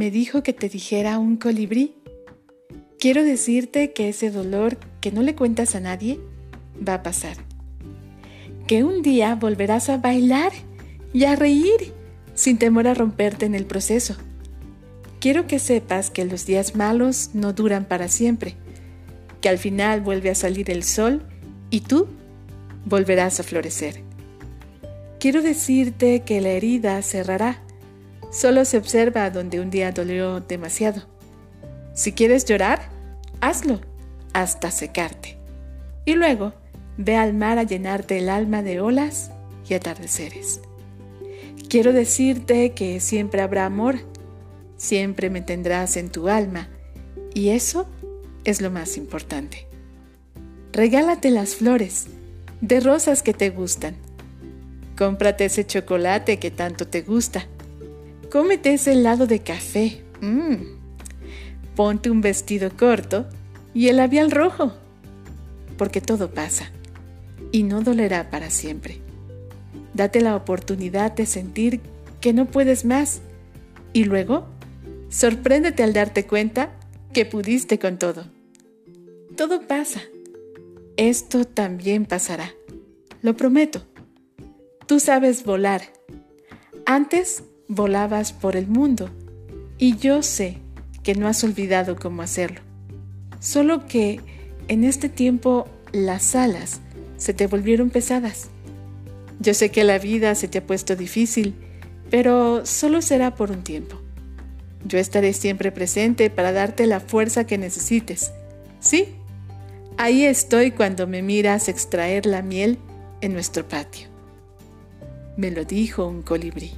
me dijo que te dijera un colibrí. Quiero decirte que ese dolor que no le cuentas a nadie va a pasar. Que un día volverás a bailar y a reír sin temor a romperte en el proceso. Quiero que sepas que los días malos no duran para siempre, que al final vuelve a salir el sol y tú volverás a florecer. Quiero decirte que la herida cerrará Solo se observa donde un día dolió demasiado. Si quieres llorar, hazlo hasta secarte. Y luego ve al mar a llenarte el alma de olas y atardeceres. Quiero decirte que siempre habrá amor, siempre me tendrás en tu alma, y eso es lo más importante. Regálate las flores, de rosas que te gustan. Cómprate ese chocolate que tanto te gusta Cómete ese helado de café. Mm. Ponte un vestido corto y el labial rojo. Porque todo pasa y no dolerá para siempre. Date la oportunidad de sentir que no puedes más y luego sorpréndete al darte cuenta que pudiste con todo. Todo pasa. Esto también pasará. Lo prometo. Tú sabes volar. Antes volabas por el mundo y yo sé que no has olvidado cómo hacerlo. Solo que en este tiempo las alas se te volvieron pesadas. Yo sé que la vida se te ha puesto difícil, pero solo será por un tiempo. Yo estaré siempre presente para darte la fuerza que necesites. Sí, ahí estoy cuando me miras extraer la miel en nuestro patio. Me lo dijo un colibrí.